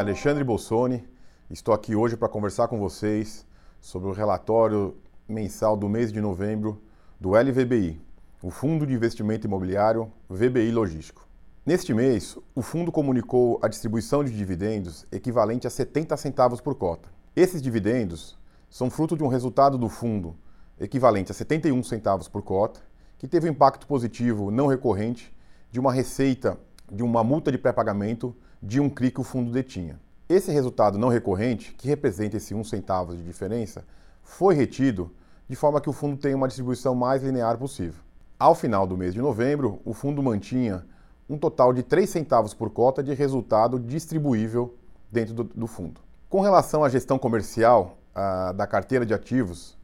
Alexandre Bolsoni. Estou aqui hoje para conversar com vocês sobre o relatório mensal do mês de novembro do LVBI, o Fundo de Investimento Imobiliário VBI Logístico. Neste mês, o fundo comunicou a distribuição de dividendos equivalente a 70 centavos por cota. Esses dividendos são fruto de um resultado do fundo equivalente a 71 centavos por cota, que teve um impacto positivo não recorrente de uma receita de uma multa de pré-pagamento de um CRI que o fundo detinha. Esse resultado não recorrente, que representa esse 1 centavo de diferença, foi retido de forma que o fundo tenha uma distribuição mais linear possível. Ao final do mês de novembro, o fundo mantinha um total de 3 centavos por cota de resultado distribuível dentro do, do fundo. Com relação à gestão comercial a, da carteira de ativos,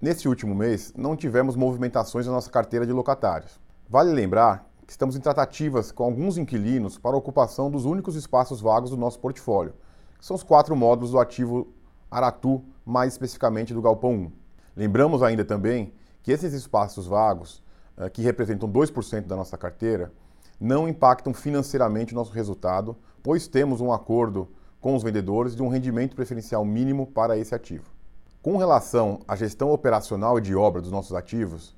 nesse último mês não tivemos movimentações na nossa carteira de locatários. Vale lembrar estamos em tratativas com alguns inquilinos para a ocupação dos únicos espaços vagos do nosso portfólio, que são os quatro módulos do ativo Aratu, mais especificamente do Galpão 1. Lembramos ainda também que esses espaços vagos, eh, que representam 2% da nossa carteira, não impactam financeiramente o nosso resultado, pois temos um acordo com os vendedores de um rendimento preferencial mínimo para esse ativo. Com relação à gestão operacional e de obra dos nossos ativos,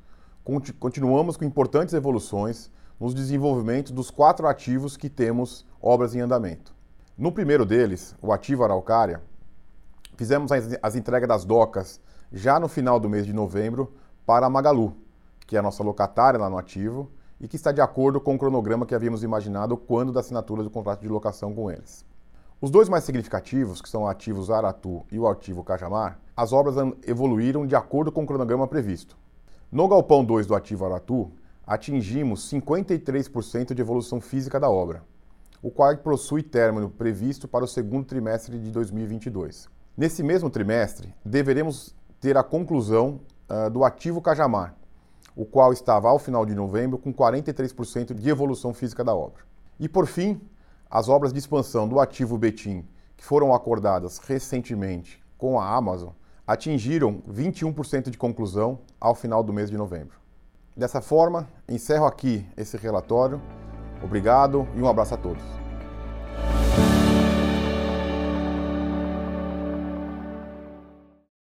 continuamos com importantes evoluções nos desenvolvimentos dos quatro ativos que temos obras em andamento. No primeiro deles, o ativo Araucária, fizemos as, as entregas das docas já no final do mês de novembro para a Magalu, que é a nossa locatária lá no ativo e que está de acordo com o cronograma que havíamos imaginado quando da assinatura do contrato de locação com eles. Os dois mais significativos, que são ativos Aratu e o ativo Cajamar, as obras evoluíram de acordo com o cronograma previsto. No galpão 2 do ativo Aratu, atingimos 53% de evolução física da obra, o qual possui término previsto para o segundo trimestre de 2022. Nesse mesmo trimestre, deveremos ter a conclusão uh, do ativo Cajamar, o qual estava ao final de novembro com 43% de evolução física da obra. E por fim, as obras de expansão do ativo Betim, que foram acordadas recentemente com a Amazon, atingiram 21% de conclusão ao final do mês de novembro. Dessa forma, encerro aqui esse relatório. Obrigado e um abraço a todos.